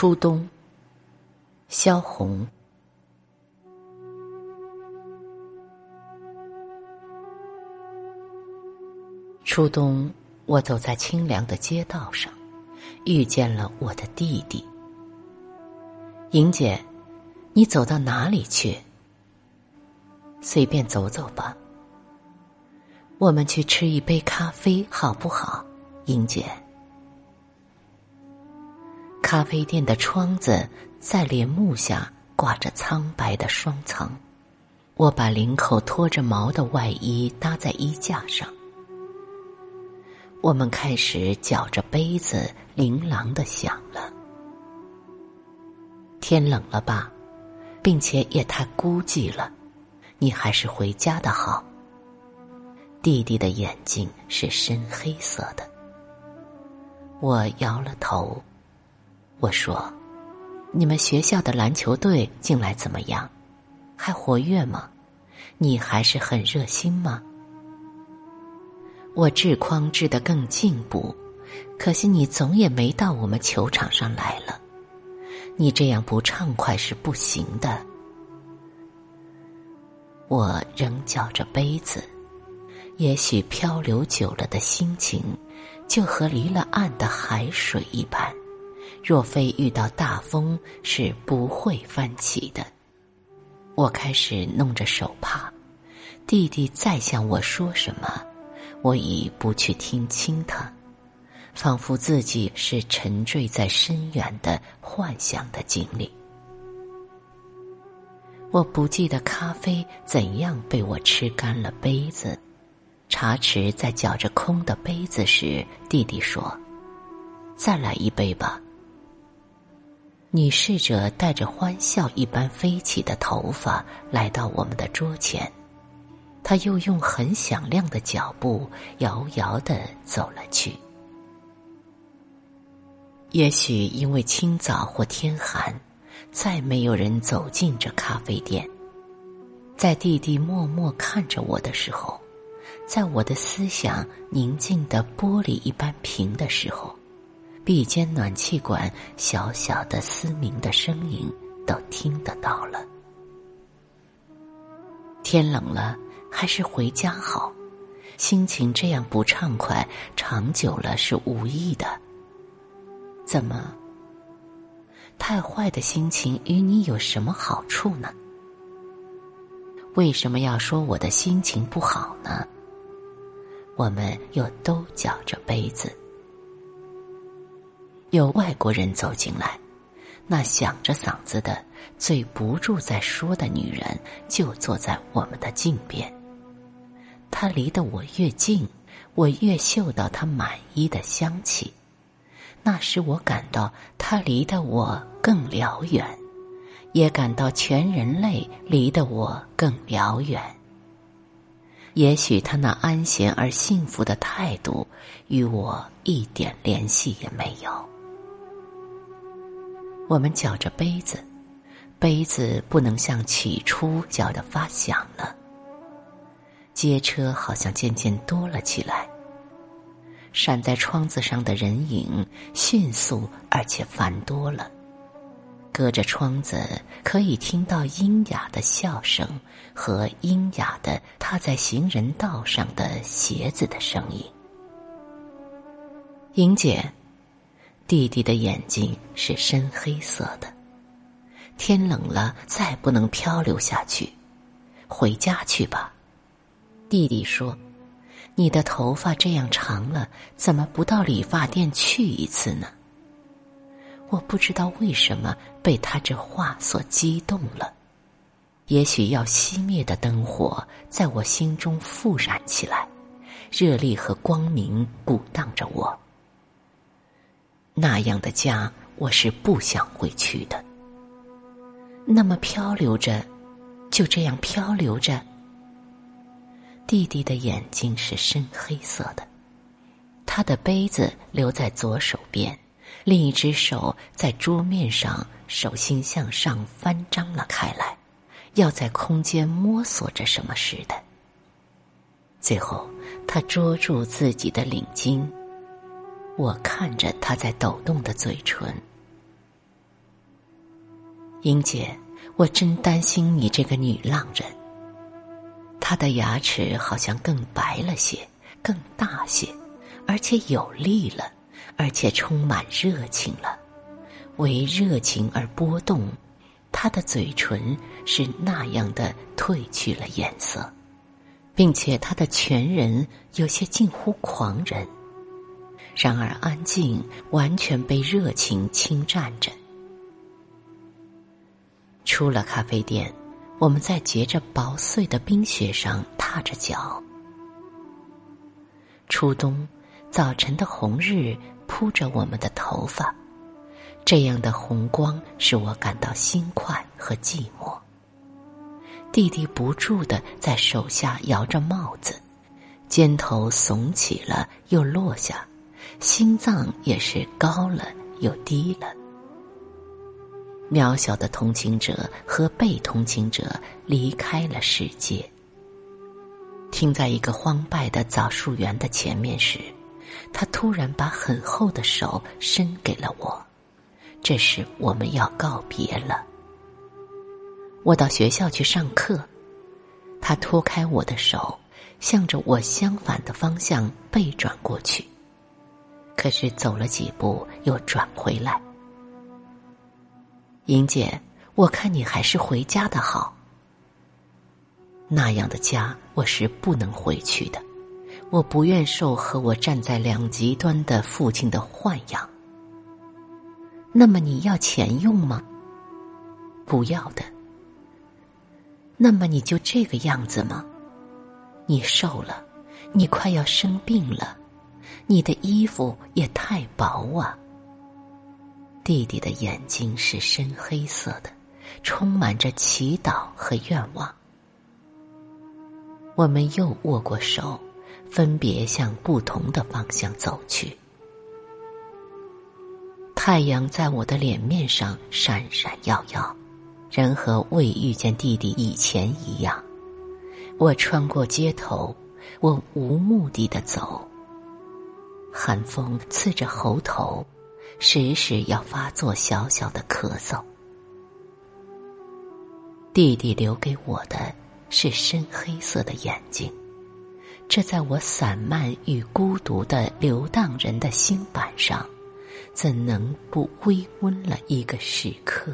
初冬，萧红。初冬，我走在清凉的街道上，遇见了我的弟弟。莹姐，你走到哪里去？随便走走吧。我们去吃一杯咖啡，好不好，莹姐？咖啡店的窗子在帘幕下挂着苍白的双层，我把领口拖着毛的外衣搭在衣架上。我们开始搅着杯子，琳琅的响了。天冷了吧，并且也太孤寂了，你还是回家的好。弟弟的眼睛是深黑色的。我摇了头，我说：“你们学校的篮球队近来怎么样？还活跃吗？你还是很热心吗？”我制筐制得更进步，可惜你总也没到我们球场上来了。你这样不畅快是不行的。我仍搅着杯子，也许漂流久了的心情，就和离了岸的海水一般，若非遇到大风，是不会翻起的。我开始弄着手帕，弟弟再向我说什么，我已不去听清他。仿佛自己是沉醉在深远的幻想的经历。我不记得咖啡怎样被我吃干了杯子，茶匙在搅着空的杯子时，弟弟说：“再来一杯吧。”你试着带着欢笑一般飞起的头发来到我们的桌前，他又用很响亮的脚步摇摇的走了去。也许因为清早或天寒，再没有人走进这咖啡店。在弟弟默默看着我的时候，在我的思想宁静的玻璃一般平的时候，壁间暖气管小小的嘶鸣的声音都听得到了。天冷了，还是回家好。心情这样不畅快，长久了是无益的。怎么？太坏的心情与你有什么好处呢？为什么要说我的心情不好呢？我们又都搅着杯子。有外国人走进来，那响着嗓子的、嘴不住在说的女人，就坐在我们的近边。她离得我越近，我越嗅到她满衣的香气。那时我感到他离得我更辽远，也感到全人类离得我更辽远。也许他那安闲而幸福的态度与我一点联系也没有。我们搅着杯子，杯子不能像起初搅得发响了。街车好像渐渐多了起来。闪在窗子上的人影迅速而且繁多了，隔着窗子可以听到阴哑的笑声和阴哑的踏在行人道上的鞋子的声音。莹姐，弟弟的眼睛是深黑色的。天冷了，再不能漂流下去，回家去吧。弟弟说。你的头发这样长了，怎么不到理发店去一次呢？我不知道为什么被他这话所激动了。也许要熄灭的灯火在我心中复燃起来，热力和光明鼓荡着我。那样的家，我是不想回去的。那么漂流着，就这样漂流着。弟弟的眼睛是深黑色的，他的杯子留在左手边，另一只手在桌面上手心向上翻张了开来，要在空间摸索着什么似的。最后，他捉住自己的领巾，我看着他在抖动的嘴唇。英姐，我真担心你这个女浪人。她的牙齿好像更白了些，更大些，而且有力了，而且充满热情了。为热情而波动，她的嘴唇是那样的褪去了颜色，并且她的全人有些近乎狂人。然而安静，完全被热情侵占着。出了咖啡店，我们在结着薄碎的冰雪上踏着脚。初冬，早晨的红日铺着我们的头发，这样的红光使我感到心快和寂寞。弟弟不住的在手下摇着帽子，肩头耸起了又落下，心脏也是高了又低了。渺小的同情者和被同情者离开了世界。停在一个荒败的枣树园的前面时，他突然把很厚的手伸给了我。这时我们要告别了。我到学校去上课，他脱开我的手，向着我相反的方向背转过去。可是走了几步，又转回来。英姐，我看你还是回家的好。那样的家，我是不能回去的。我不愿受和我站在两极端的父亲的豢养。那么你要钱用吗？不要的。那么你就这个样子吗？你瘦了，你快要生病了，你的衣服也太薄啊。弟弟的眼睛是深黑色的，充满着祈祷和愿望。我们又握过手，分别向不同的方向走去。太阳在我的脸面上闪闪耀耀，人和未遇见弟弟以前一样。我穿过街头，我无目的的走。寒风刺着喉头。时时要发作小小的咳嗽。弟弟留给我的是深黑色的眼睛，这在我散漫与孤独的流荡人的心板上，怎能不微温了一个时刻？